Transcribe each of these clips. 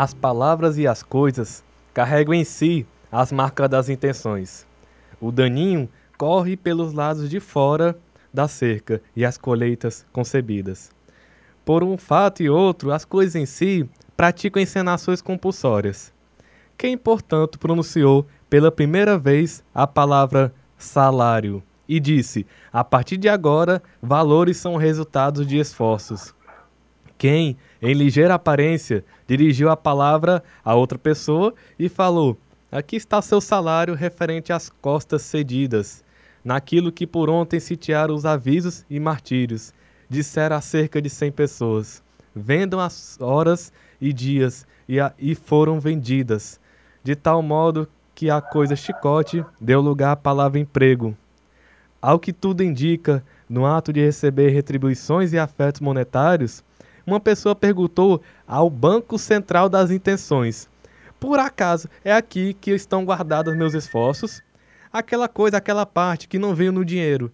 As palavras e as coisas carregam em si as marcas das intenções. O daninho corre pelos lados de fora da cerca e as colheitas concebidas. Por um fato e outro, as coisas em si praticam encenações compulsórias. Quem, portanto, pronunciou pela primeira vez a palavra salário e disse: a partir de agora, valores são resultados de esforços. Quem, em ligeira aparência, dirigiu a palavra a outra pessoa e falou: Aqui está seu salário referente às costas cedidas, naquilo que por ontem sitiaram os avisos e martírios, disseram a cerca de cem pessoas. Vendam as horas e dias e, a, e foram vendidas, de tal modo que a coisa chicote deu lugar à palavra emprego. Ao que tudo indica, no ato de receber retribuições e afetos monetários, uma pessoa perguntou ao Banco Central das Intenções: Por acaso é aqui que estão guardados meus esforços? Aquela coisa, aquela parte que não veio no dinheiro.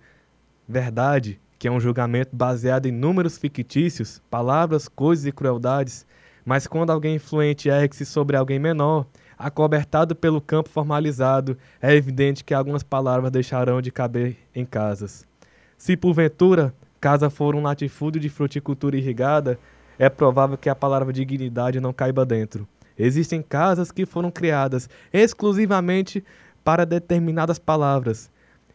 Verdade, que é um julgamento baseado em números fictícios, palavras, coisas e crueldades, mas quando alguém influente ergue-se sobre alguém menor, acobertado pelo campo formalizado, é evidente que algumas palavras deixarão de caber em casas. Se porventura casa for um latifúndio de fruticultura irrigada, é provável que a palavra dignidade não caiba dentro. Existem casas que foram criadas exclusivamente para determinadas palavras.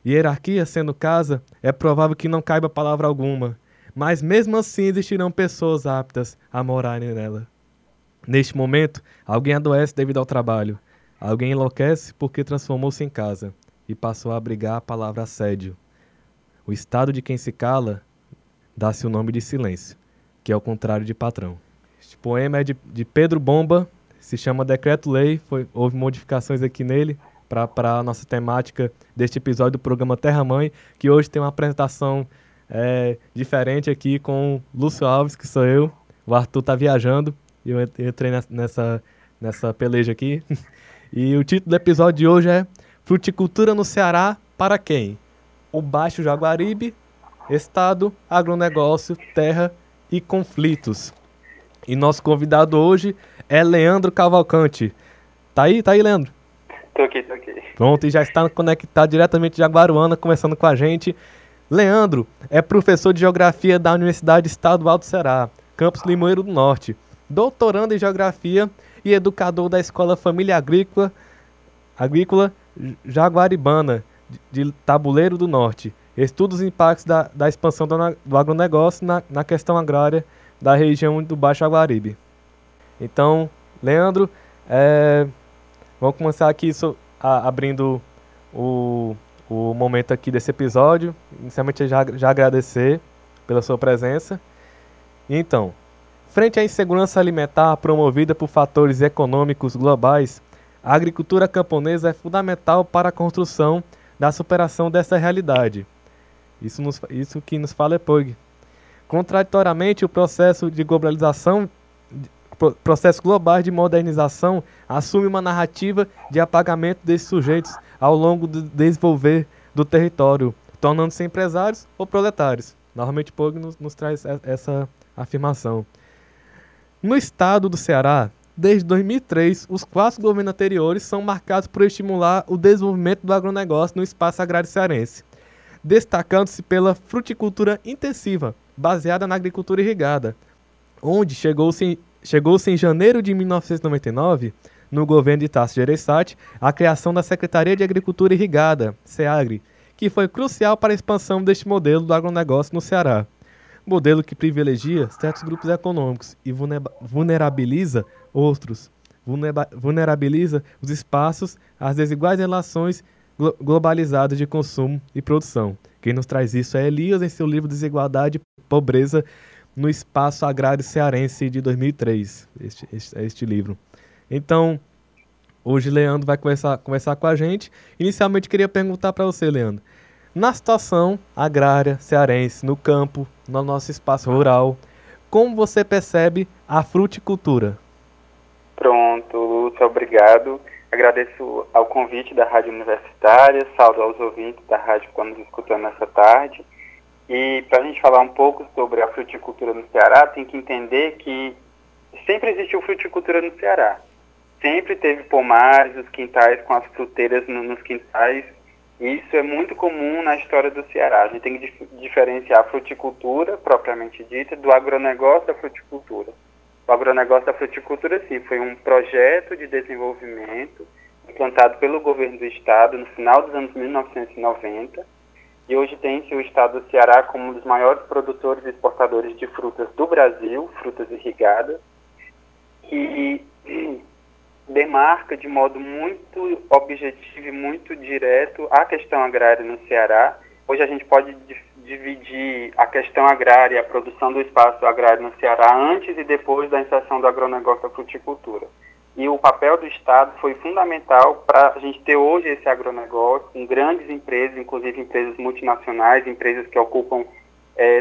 Hierarquia sendo casa, é provável que não caiba palavra alguma, mas mesmo assim existirão pessoas aptas a morarem nela. Neste momento, alguém adoece devido ao trabalho. Alguém enlouquece porque transformou-se em casa e passou a abrigar a palavra assédio. O estado de quem se cala dá-se o nome de silêncio, que é o contrário de patrão. Este poema é de, de Pedro Bomba, se chama Decreto-Lei, houve modificações aqui nele para a nossa temática deste episódio do programa Terra Mãe, que hoje tem uma apresentação é, diferente aqui com Lúcio Alves, que sou eu. O Arthur está viajando, e eu entrei nessa, nessa peleja aqui. E o título do episódio de hoje é Fruticultura no Ceará para quem? O Baixo Jaguaribe, Estado, Agronegócio, Terra e Conflitos. E nosso convidado hoje é Leandro Cavalcante. Tá aí? Tá aí, Leandro? Tô aqui, tô aqui. Pronto, e já está conectado diretamente de Jaguaruana, conversando com a gente. Leandro é professor de Geografia da Universidade Estadual do Ceará, campus Limoeiro do Norte doutorando em Geografia e educador da Escola Família Agrícola, Agrícola Jaguaribana, de Tabuleiro do Norte. Estuda os impactos da, da expansão do, do agronegócio na, na questão agrária da região do Baixo Aguaribe. Então, Leandro, é, vamos começar aqui so, a, abrindo o, o momento aqui desse episódio. Inicialmente, já, já agradecer pela sua presença. Então, Frente à insegurança alimentar promovida por fatores econômicos globais, a agricultura camponesa é fundamental para a construção da superação dessa realidade. Isso, nos, isso que nos fala é Pug. Contraditoriamente, o processo de globalização, processo global de modernização, assume uma narrativa de apagamento desses sujeitos ao longo do desenvolver do território, tornando-se empresários ou proletários. Normalmente, Pug nos, nos traz essa afirmação. No estado do Ceará, desde 2003, os quatro governos anteriores são marcados por estimular o desenvolvimento do agronegócio no espaço agrário cearense, destacando-se pela fruticultura intensiva, baseada na agricultura irrigada, onde chegou-se em, chegou em janeiro de 1999, no governo de Tasso Gereissati, a criação da Secretaria de Agricultura Irrigada, SEAGRE, que foi crucial para a expansão deste modelo do agronegócio no Ceará. Modelo que privilegia certos grupos econômicos e vulnerabiliza outros, vulnerabiliza os espaços às desiguais relações globalizadas de consumo e produção. Quem nos traz isso é Elias em seu livro Desigualdade e Pobreza, no Espaço Agrário Cearense de 2003, este, este, este livro. Então, hoje Leandro vai conversar, conversar com a gente. Inicialmente, queria perguntar para você, Leandro, na situação agrária cearense, no campo, no nosso espaço rural, como você percebe a fruticultura? Pronto, Lúcio, obrigado. Agradeço ao convite da Rádio Universitária, saldo aos ouvintes da rádio que nos escutando nessa tarde. E para a gente falar um pouco sobre a fruticultura no Ceará, tem que entender que sempre existiu fruticultura no Ceará. Sempre teve pomares, os quintais com as fruteiras no, nos quintais. Isso é muito comum na história do Ceará. A gente tem que dif diferenciar a fruticultura, propriamente dita, do agronegócio da fruticultura. O agronegócio da fruticultura, sim, foi um projeto de desenvolvimento implantado pelo governo do estado no final dos anos 1990 e hoje tem-se o estado do Ceará como um dos maiores produtores e exportadores de frutas do Brasil, frutas irrigadas, e demarca de modo muito objetivo e muito direto a questão agrária no Ceará. Hoje a gente pode dividir a questão agrária a produção do espaço agrário no Ceará antes e depois da inserção do agronegócio da fruticultura. E o papel do Estado foi fundamental para a gente ter hoje esse agronegócio com grandes empresas, inclusive empresas multinacionais, empresas que ocupam é,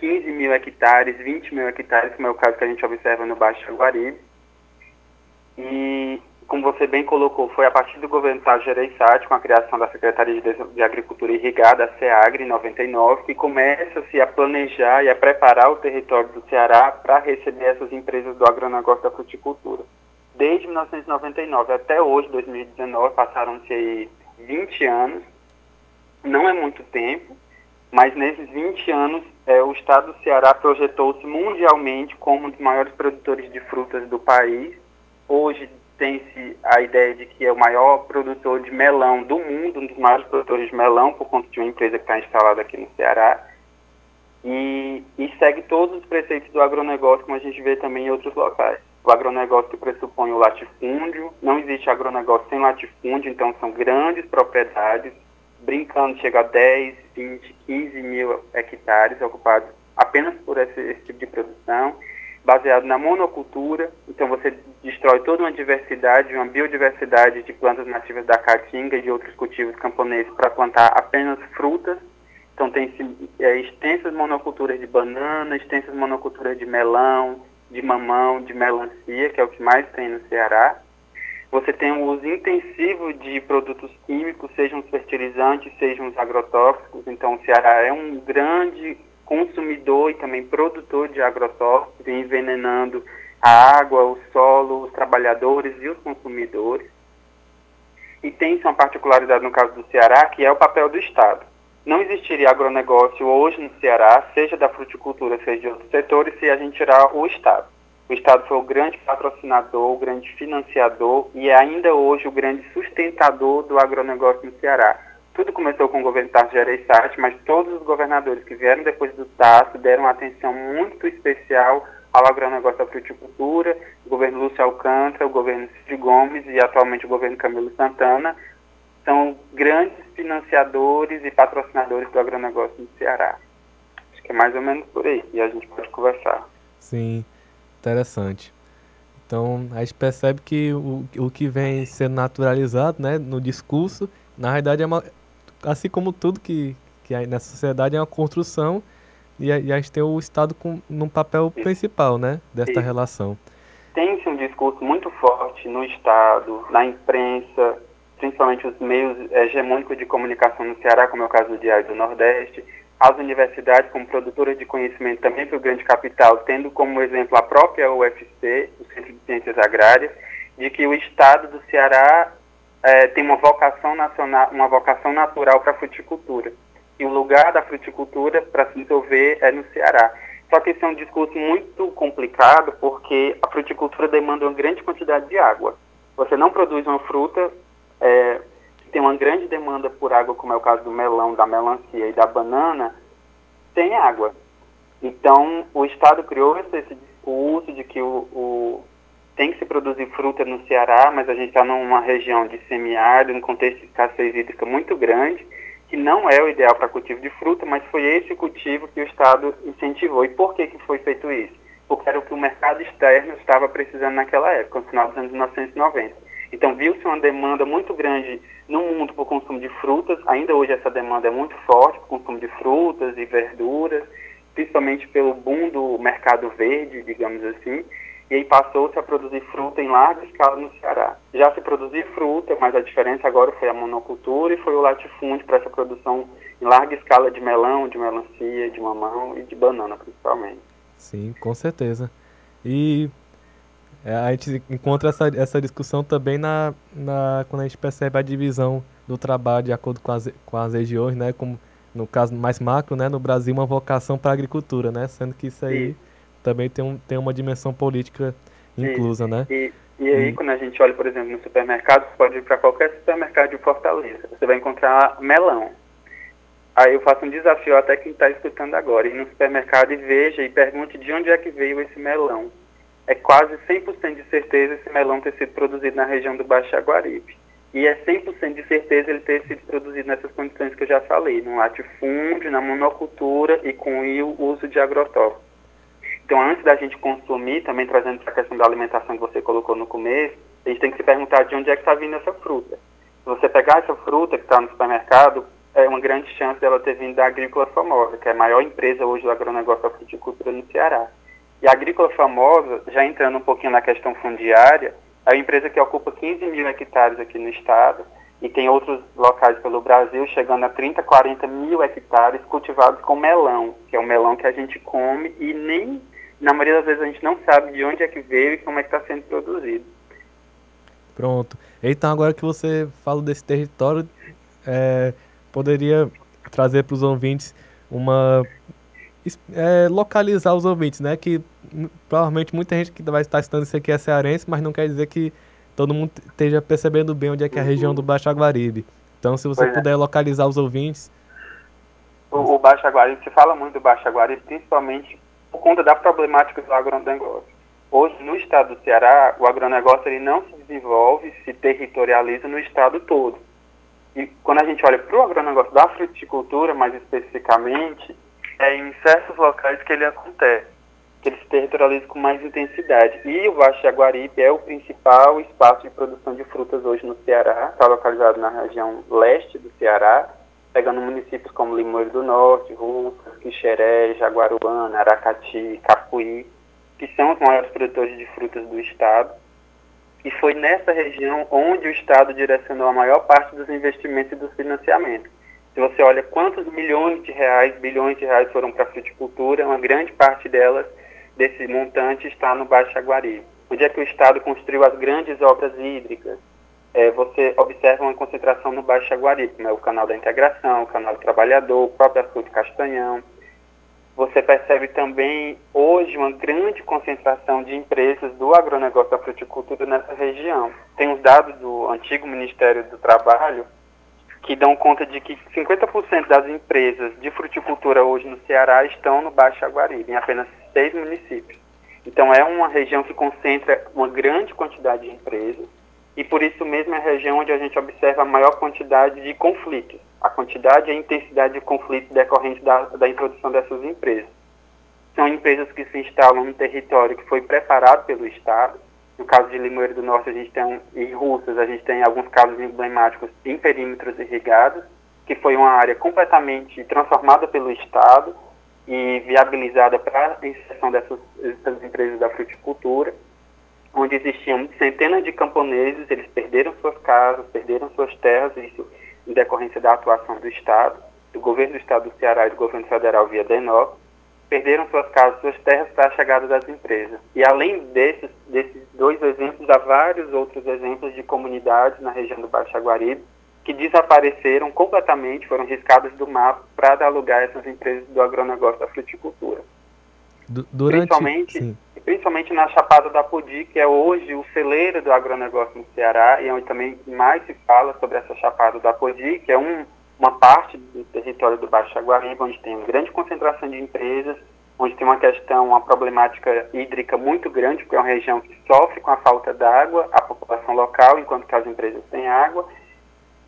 15 mil hectares, 20 mil hectares, como é o caso que a gente observa no Baixo Jaguaribe. E como você bem colocou, foi a partir do governo Sá Gereissati, com a criação da Secretaria de Agricultura Irrigada, a SEAGRE, em 99, que começa-se a planejar e a preparar o território do Ceará para receber essas empresas do agronegócio da fruticultura. Desde 1999 até hoje, 2019, passaram-se aí 20 anos, não é muito tempo, mas nesses 20 anos é, o estado do Ceará projetou-se mundialmente como um dos maiores produtores de frutas do país. Hoje, tem-se a ideia de que é o maior produtor de melão do mundo, um dos maiores produtores de melão, por conta de uma empresa que está instalada aqui no Ceará. E, e, segue todos os preceitos do agronegócio, como a gente vê também em outros locais. O agronegócio que pressupõe o latifúndio, não existe agronegócio sem latifúndio, então são grandes propriedades, brincando, chega a 10, 20, 15 mil hectares ocupados apenas por esse, esse tipo de produção baseado na monocultura, então você destrói toda uma diversidade, uma biodiversidade de plantas nativas da caatinga e de outros cultivos camponeses para plantar apenas frutas. Então tem é, extensas monoculturas de banana, extensas monoculturas de melão, de mamão, de melancia, que é o que mais tem no Ceará. Você tem o uso intensivo de produtos químicos, sejam os fertilizantes, sejam os agrotóxicos. Então o Ceará é um grande consumidor e também produtor de agrotóxicos, envenenando a água, o solo, os trabalhadores e os consumidores. E tem uma particularidade no caso do Ceará, que é o papel do Estado. Não existiria agronegócio hoje no Ceará, seja da fruticultura, seja de outros setores, se a gente tirar o Estado. O Estado foi o grande patrocinador, o grande financiador e é ainda hoje o grande sustentador do agronegócio no Ceará tudo começou com o governo Tarso Gereissati, mas todos os governadores que vieram depois do Tarso deram atenção muito especial ao agronegócio da fruticultura, o governo Lúcio Alcântara, o governo Cid Gomes e atualmente o governo Camilo Santana, são grandes financiadores e patrocinadores do agronegócio no Ceará. Acho que é mais ou menos por aí, e a gente pode conversar. Sim, interessante. Então, a gente percebe que o, o que vem sendo naturalizado né, no discurso, na realidade é uma, assim como tudo que, que nessa sociedade é uma construção e a, e a gente tem o Estado com, num papel principal, né, desta relação. Tem-se um discurso muito forte no Estado, na imprensa, principalmente os meios hegemônicos de comunicação no Ceará, como é o caso do Diário do Nordeste, as universidades como produtoras de conhecimento também para o grande capital, tendo como exemplo a própria UFC, o Centro de Ciências Agrárias, de que o Estado do Ceará é, tem uma vocação nacional, uma vocação natural para a fruticultura. E o lugar da fruticultura para se desenvolver é no Ceará. Só que esse é um discurso muito complicado porque a fruticultura demanda uma grande quantidade de água. Você não produz uma fruta é, que tem uma grande demanda por água, como é o caso do melão, da melancia e da banana, sem água. Então, o Estado criou esse, esse discurso de que o, o tem que se produzir fruta no Ceará, mas a gente está numa região de semiárido, um contexto de escassez hídrica muito grande, que não é o ideal para cultivo de fruta, mas foi esse cultivo que o Estado incentivou. E por que, que foi feito isso? Porque era o que o mercado externo estava precisando naquela época, no final dos anos 1990. Então viu-se uma demanda muito grande no mundo por consumo de frutas, ainda hoje essa demanda é muito forte por consumo de frutas e verduras, principalmente pelo boom do mercado verde, digamos assim, e aí passou-se a produzir fruta em larga escala no Ceará. Já se produzia fruta, mas a diferença agora foi a monocultura e foi o latifúndio para essa produção em larga escala de melão, de melancia, de mamão e de banana, principalmente. Sim, com certeza. E é, a gente encontra essa, essa discussão também na, na, quando a gente percebe a divisão do trabalho de acordo com as, com as regiões, né? Como no caso mais macro, né? No Brasil, uma vocação para a agricultura, né? Sendo que isso aí... Sim também tem, um, tem uma dimensão política inclusa, e, né? E, e aí, e... quando a gente olha, por exemplo, no supermercado, você pode ir para qualquer supermercado de Fortaleza, você vai encontrar melão. Aí eu faço um desafio até quem está escutando agora, ir no supermercado e veja e pergunte de onde é que veio esse melão. É quase 100% de certeza esse melão ter sido produzido na região do Baixo Jaguaribe. E é 100% de certeza ele ter sido produzido nessas condições que eu já falei, no latifúndio, na monocultura e com o uso de agrotóxicos. Então, antes da gente consumir, também trazendo essa questão da alimentação que você colocou no começo, a gente tem que se perguntar de onde é que está vindo essa fruta. Se você pegar essa fruta que está no supermercado, é uma grande chance dela ter vindo da Agrícola Famosa, que é a maior empresa hoje do agronegócio da fruticultura no Ceará. E a Agrícola Famosa, já entrando um pouquinho na questão fundiária, é uma empresa que ocupa 15 mil hectares aqui no estado e tem outros locais pelo Brasil chegando a 30, 40 mil hectares cultivados com melão, que é o melão que a gente come e nem na maioria das vezes a gente não sabe de onde é que veio e como é que está sendo produzido. Pronto. Então agora que você fala desse território, é, poderia trazer para os ouvintes uma é, localizar os ouvintes, né? Que provavelmente muita gente que vai estar estudando isso aqui é cearense, mas não quer dizer que todo mundo esteja percebendo bem onde é que é a região do Baixo Aguaribe. Então, se você pois é. puder é. localizar os ouvintes. O, o Baixo Aguaribe, se fala muito do Baixo Aguaribe, principalmente por conta da problemática do agronegócio. Hoje, no estado do Ceará, o agronegócio ele não se desenvolve, se territorializa no estado todo. E quando a gente olha para o agronegócio da fruticultura, mais especificamente, é em certos locais que ele acontece, que ele se territorializa com mais intensidade. E o Baixo Jaguaribe é o principal espaço de produção de frutas hoje no Ceará, está localizado na região leste do Ceará, pegando municípios como Limoeiro do Norte, Russas, Quixeré, Jaguaruana, Aracati, Capuí, que são os maiores produtores de frutas do estado. E foi nessa região onde o estado direcionou a maior parte dos investimentos e dos financiamentos. Se você olha quantos milhões de reais, bilhões de reais foram para a fruticultura, uma grande parte delas, desse montante, está no Baixo Jaguari. Onde é que o estado construiu as grandes obras hídricas, é, você observa uma concentração no Baixo Jaguaribe, né, o canal da integração, o canal do trabalhador, o próprio açude Castanhão. Você percebe também hoje uma grande concentração de empresas do agronegócio da fruticultura nessa região. Tem os dados do antigo Ministério do Trabalho que dão conta de que 50% das empresas de fruticultura hoje no Ceará estão no Baixo Jaguaribe, em apenas seis municípios. Então é uma região que concentra uma grande quantidade de empresas e por isso mesmo é a região onde a gente observa a maior quantidade de conflitos, a quantidade e a intensidade de conflitos decorrentes da, da introdução dessas empresas. São empresas que se instalam no território que foi preparado pelo Estado. No caso de Limoeiro do Norte, a gente tem, em Russas, a gente tem alguns casos emblemáticos em perímetros irrigados, que foi uma área completamente transformada pelo Estado e viabilizada para a inserção dessas, dessas empresas da fruticultura onde existiam centenas de camponeses, eles perderam suas casas, perderam suas terras, isso em decorrência da atuação do Estado, do governo do Estado do Ceará e do governo federal via DENOC, perderam suas casas, suas terras para a chegada das empresas. E além desses, desses dois exemplos, há vários outros exemplos de comunidades na região do Baixo Aguaribe que desapareceram completamente, foram riscadas do mapa para dar lugar a essas empresas do agronegócio da fruticultura. Durante, principalmente, sim. Principalmente na Chapada da Podi, que é hoje o celeiro do agronegócio no Ceará, e é onde também mais se fala sobre essa Chapada da Podi, que é um, uma parte do território do Baixo Jaguaribe, onde tem uma grande concentração de empresas, onde tem uma questão, uma problemática hídrica muito grande, porque é uma região que sofre com a falta d'água, a população local, enquanto que as empresas têm água,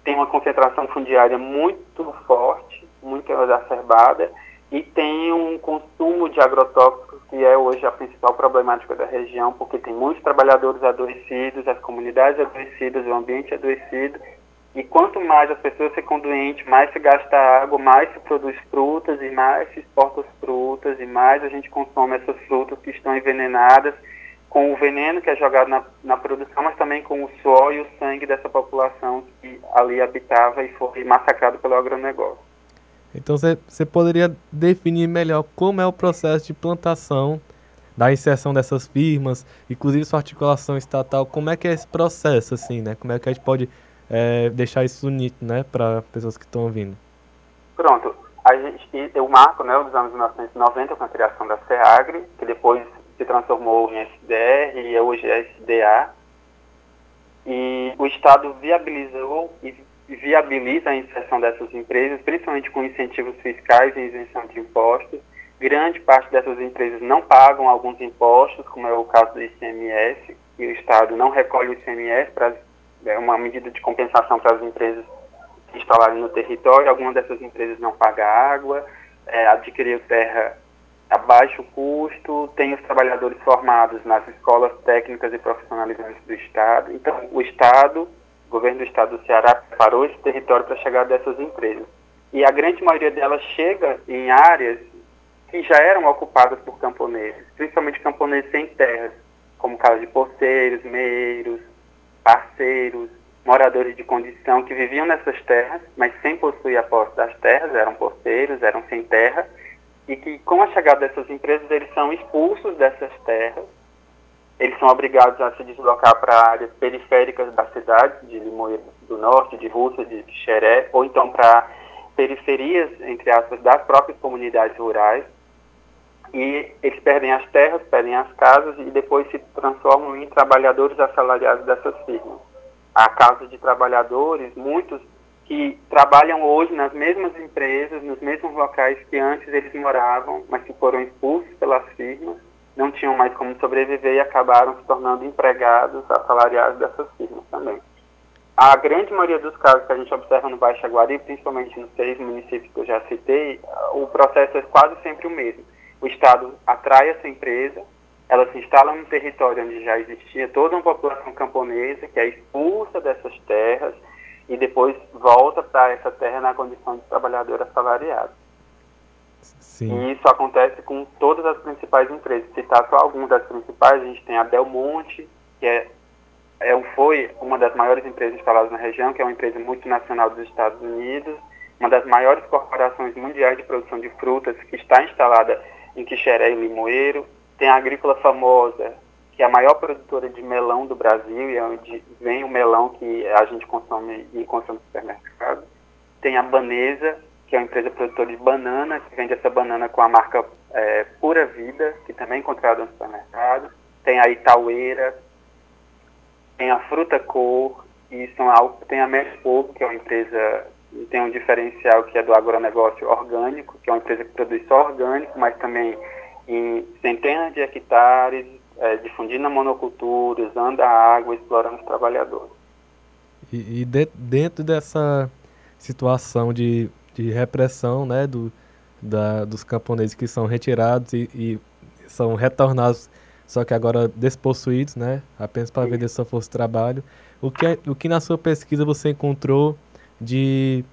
tem uma concentração fundiária muito forte, exacerbada e tem um consumo de agrotóxicos que é hoje a principal problemática da região, porque tem muitos trabalhadores adoecidos, as comunidades adoecidas, o ambiente adoecido, e quanto mais as pessoas ficam doentes, mais se gasta água, mais se produz frutas e mais se exporta as frutas e mais a gente consome essas frutas que estão envenenadas com o veneno que é jogado na, na produção, mas também com o suor e o sangue dessa população que ali habitava e foi massacrado pelo agronegócio. Então você poderia definir melhor como é o processo de plantação da inserção dessas firmas, inclusive sua articulação estatal, como é que é esse processo, assim, né? Como é que a gente pode é, deixar isso nítido, né, para pessoas que estão ouvindo? Pronto. A gente, o marco, né, dos anos 1990 com a criação da SEAGRE, que depois se transformou em SDR e hoje é SDA. E o Estado viabilizou e viabiliza a inserção dessas empresas, principalmente com incentivos fiscais e isenção de impostos. Grande parte dessas empresas não pagam alguns impostos, como é o caso do ICMS, e o Estado não recolhe o ICMS para é uma medida de compensação para as empresas que instalarem no território. Algumas dessas empresas não pagam água, é, adquiriu terra a baixo custo, tem os trabalhadores formados nas escolas técnicas e profissionalizantes do Estado. Então, o Estado, o governo do Estado do Ceará, preparou esse território para chegar dessas empresas. E a grande maioria delas chega em áreas que já eram ocupadas por camponeses, principalmente camponeses sem terras, como casa de porteiros, meiros, parceiros, moradores de condição que viviam nessas terras, mas sem possuir a posse das terras, eram porteiros, eram sem terra, e que com a chegada dessas empresas eles são expulsos dessas terras, eles são obrigados a se deslocar para áreas periféricas da cidade, de Limoeiro do Norte, de Rússia, de Xeré, ou então para periferias, entre aspas, das próprias comunidades rurais, e eles perdem as terras, perdem as casas e depois se transformam em trabalhadores assalariados dessas firmas. Há casos de trabalhadores, muitos que trabalham hoje nas mesmas empresas, nos mesmos locais que antes eles moravam, mas que foram expulsos pelas firmas, não tinham mais como sobreviver e acabaram se tornando empregados assalariados dessas firmas também. A grande maioria dos casos que a gente observa no Baixo Aguari, principalmente nos seis municípios que eu já citei, o processo é quase sempre o mesmo. O Estado atrai essa empresa, ela se instala num território onde já existia toda uma população camponesa que é expulsa dessas terras, e depois volta para essa terra na condição de trabalhador assalariado. Sim. E isso acontece com todas as principais empresas. Citar só algumas das principais, a gente tem a Del Monte, que é, é, foi uma das maiores empresas instaladas na região, que é uma empresa multinacional dos Estados Unidos, uma das maiores corporações mundiais de produção de frutas, que está instalada em Quixeré e Limoeiro. Tem a Agrícola Famosa, que é a maior produtora de melão do Brasil e é onde vem o melão que a gente consome e consome no supermercado. Tem a Banesa, que é uma empresa produtora de banana, que vende essa banana com a marca é, Pura Vida, que também é encontrada no supermercado. Tem a Itaueira, tem a Fruta Cor, e são, tem a Mespogo, que é uma empresa tem um diferencial que é do agronegócio orgânico, que é uma empresa que produz só orgânico, mas também em centenas de hectares, é, difundindo a monocultura, usando a água, explorando os trabalhadores. E, e de, dentro dessa situação de, de repressão né, do, da, dos camponeses que são retirados e, e, são retornados, só que agora despossuídos, né, apenas para vender sua força de trabalho, o que, é, o que na sua pesquisa você encontrou de,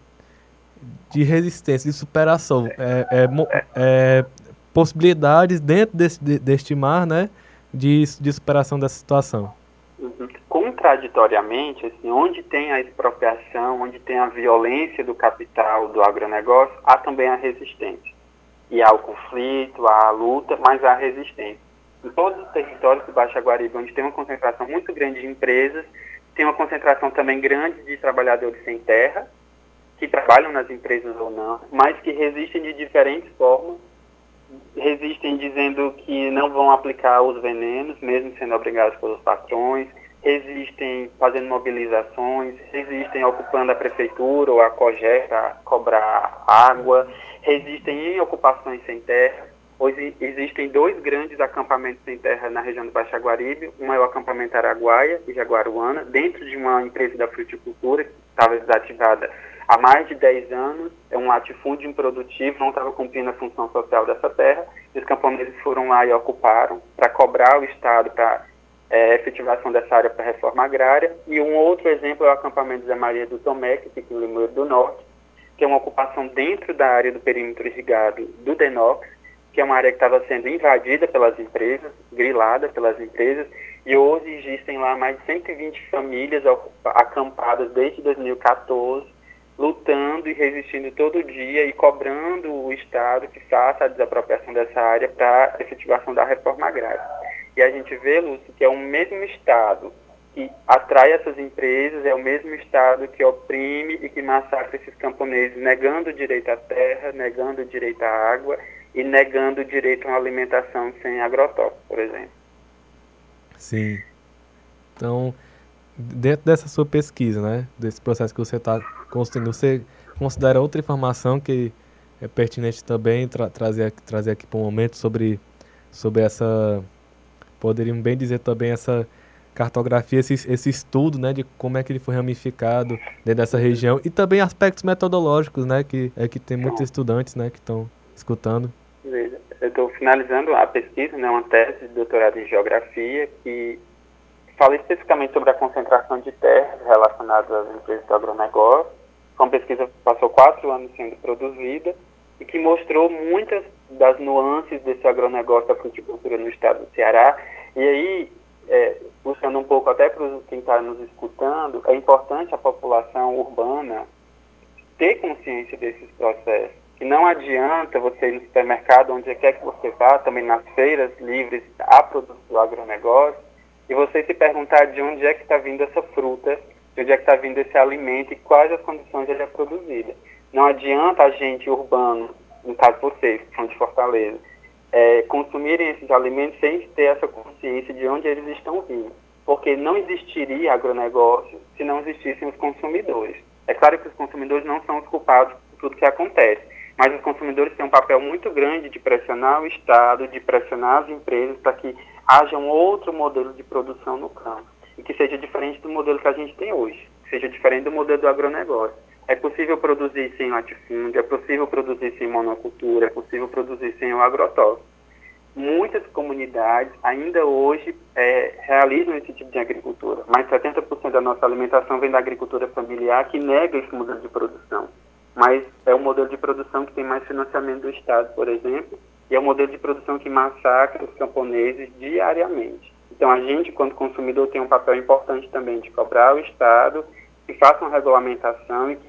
de resistência, de superação, é, é, é possibilidades dentro desse, deste mar, né, de, de superação dessa situação? Uhum. Contraditoriamente, assim, onde tem a expropriação, onde tem a violência do capital, do agronegócio, há também a resistência. E há o conflito, há a luta, mas há a resistência. Em todos os territórios do Baixo Guariba, onde tem uma concentração muito grande de empresas, tem uma concentração também grande de trabalhadores sem terra, que trabalham nas empresas ou não, mas que resistem de diferentes formas resistem dizendo que não vão aplicar os venenos, mesmo sendo obrigados pelos patrões, resistem fazendo mobilizações, resistem ocupando a prefeitura ou a COGER para cobrar água, resistem em ocupações sem terra. Hoje existem dois grandes acampamentos sem terra na região do Baixo Aguaribe, um é o acampamento Araguaia e Jaguaruana, dentro de uma empresa da fruticultura que estava desativada há mais de 10 anos, é um latifúndio improdutivo, não estava cumprindo a função social dessa terra, os camponeses foram lá e ocuparam para cobrar o Estado para é, efetivação dessa área para reforma agrária. E um outro exemplo é o acampamento Zé Maria do Tomé, que fica em Limoeiro do Norte, que é uma ocupação dentro da área do perímetro irrigado do Denox, que é uma área que estava sendo invadida pelas empresas, grilada pelas empresas, e hoje existem lá mais de 120 famílias acampadas desde 2014, lutando e resistindo todo dia e cobrando o Estado que faça a desapropriação dessa área para efetivação da reforma agrária. E a gente vê, Lúcio, que é o mesmo Estado que atrai essas empresas, é o mesmo Estado que oprime e que massacra esses camponeses, negando o direito à terra, negando o direito à água e negando o direito a uma alimentação sem agrotóxicos, por exemplo. Sim. Então, dentro dessa sua pesquisa, né, desse processo que você está construindo, você considera outra informação que é pertinente também tra trazer, trazer aqui para um momento sobre, sobre essa, poderíamos bem dizer também essa cartografia, esse, esse estudo, né, de como é que ele foi ramificado dentro dessa região e também aspectos metodológicos, né, que é que tem muitos estudantes, né, que estão escutando. Eu estou finalizando a pesquisa, né, uma tese de doutorado em geografia que fala especificamente sobre a concentração de terras relacionadas às empresas do agronegócio. Uma pesquisa que passou quatro anos sendo produzida e que mostrou muitas das nuances desse agronegócio da fruticultura no estado do Ceará. E aí, é, puxando um pouco até para quem está nos escutando, é importante a população urbana ter consciência desses processos que não adianta você ir no supermercado, onde quer que você vá, também nas feiras livres a produtos do agronegócio, e você se perguntar de onde é que está vindo essa fruta, de onde é que está vindo esse alimento e quais as condições ele é produzido. Não adianta a gente urbano, no caso vocês, que são de Fortaleza, é, consumirem esses alimentos sem ter essa consciência de onde eles estão vindo. Porque não existiria agronegócio se não existissem os consumidores. É claro que os consumidores não são os culpados por tudo que acontece, mas os consumidores têm um papel muito grande de pressionar o Estado, de pressionar as empresas para que haja um outro modelo de produção no campo e que seja diferente do modelo que a gente tem hoje, que seja diferente do modelo do agronegócio. É possível produzir sem latifúndio, é possível produzir sem monocultura, é possível produzir sem o agrotóxico. Muitas comunidades ainda hoje é, realizam esse tipo de agricultura, mas 70% da nossa alimentação vem da agricultura familiar que nega esse modelo de produção mas é um modelo de produção que tem mais financiamento do Estado, por exemplo, e é um modelo de produção que massacra os camponeses diariamente. Então, a gente, quando consumidor, tem um papel importante também de cobrar o Estado que faça uma regulamentação e que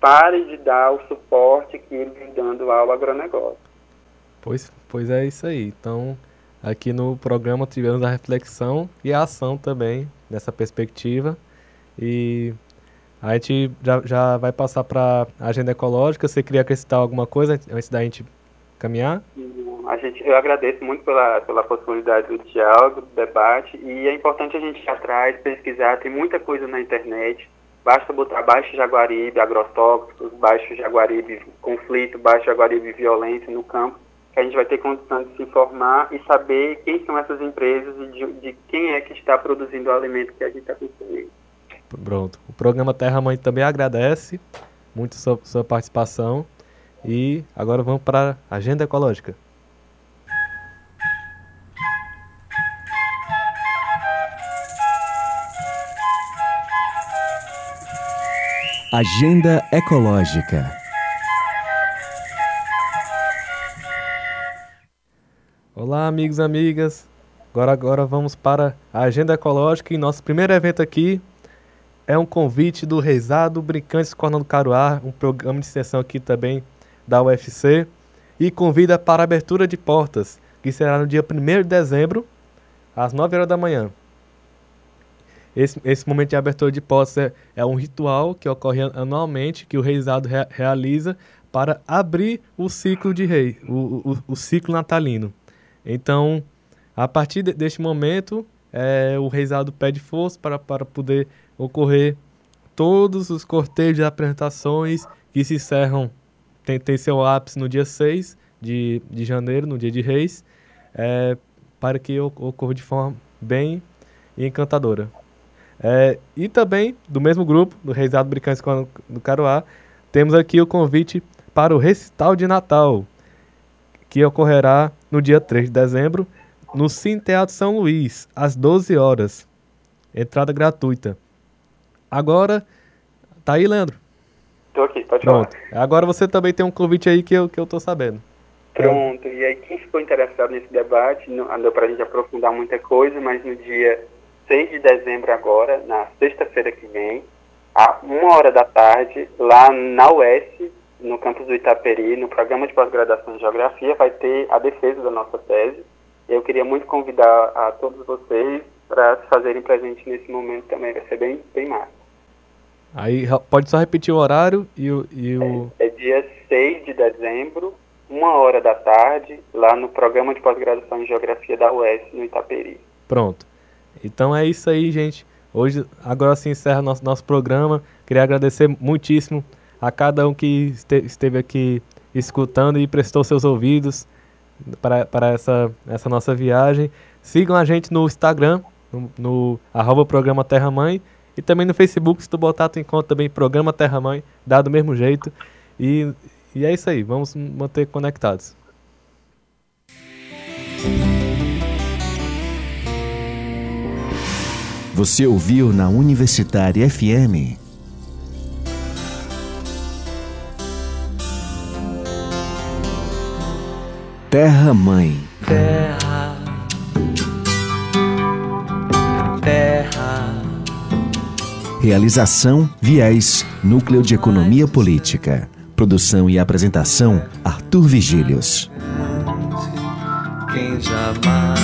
pare de dar o suporte que ele vem dando ao agronegócio. Pois, pois é isso aí. Então, aqui no programa tivemos a reflexão e a ação também nessa perspectiva. E a gente já, já vai passar para a agenda ecológica. Você queria acrescentar alguma coisa antes da gente caminhar? A gente, eu agradeço muito pela, pela possibilidade do diálogo, do debate, e é importante a gente ir atrás, pesquisar, tem muita coisa na internet. Basta botar Baixo Jaguaribe, agrotóxicos, Baixo Jaguaribe conflito, Baixo Jaguaribe violência no campo, que a gente vai ter condição de se informar e saber quem são essas empresas e de, de quem é que está produzindo o alimento que a gente está consumindo. Pronto. O programa Terra Mãe também agradece muito sua, sua participação. E agora vamos para a agenda ecológica. Agenda Ecológica. Olá, amigos e amigas. Agora, agora vamos para a Agenda Ecológica e nosso primeiro evento aqui é um convite do Reisado Brincantes Cornão do Caruá, um programa de extensão aqui também da UFC, e convida para a abertura de portas, que será no dia 1 de dezembro, às 9 horas da manhã. Esse, esse momento de abertura de portas é, é um ritual que ocorre anualmente, que o Reisado re, realiza para abrir o ciclo de rei, o, o, o ciclo natalino. Então, a partir de, deste momento, é, o Reisado pede força para, para poder ocorrer todos os cortejos e apresentações que se encerram, tem, tem seu ápice no dia 6 de, de janeiro, no dia de Reis, é, para que ocorra de forma bem encantadora. É, e também, do mesmo grupo, do Reisado Brincante do Caruá, temos aqui o convite para o recital de Natal, que ocorrerá no dia 3 de dezembro, no Cine Teatro São Luís, às 12 horas. Entrada gratuita. Agora, tá aí, Leandro? Tô aqui, pode Pronto. falar. Agora você também tem um convite aí que eu, que eu tô sabendo. Pronto, e aí quem ficou interessado nesse debate, não não deu para a gente aprofundar muita coisa, mas no dia 6 de dezembro agora, na sexta-feira que vem, a uma hora da tarde, lá na UES, no campus do Itaperi, no programa de pós-graduação em Geografia, vai ter a defesa da nossa tese. Eu queria muito convidar a todos vocês para se fazerem presente nesse momento também, vai ser bem, bem massa. Aí pode só repetir o horário e o. E o... É dia 6 de dezembro, uma hora da tarde, lá no programa de pós-graduação em Geografia da UES, no Itaperi. Pronto. Então é isso aí, gente. Hoje, agora se encerra nosso, nosso programa. Queria agradecer muitíssimo a cada um que este- esteve aqui escutando e prestou seus ouvidos para, para essa, essa nossa viagem. Sigam a gente no Instagram, no, no arroba programa Terra Mãe, e também no Facebook, se tu botar, tu encontra também programa Terra Mãe, dá do mesmo jeito. E, e é isso aí, vamos manter conectados. Você ouviu na Universitária FM. Terra Mãe. terra, terra, Realização Viés, Núcleo de Economia Política. Produção e apresentação Arthur Vigílios. quem jamais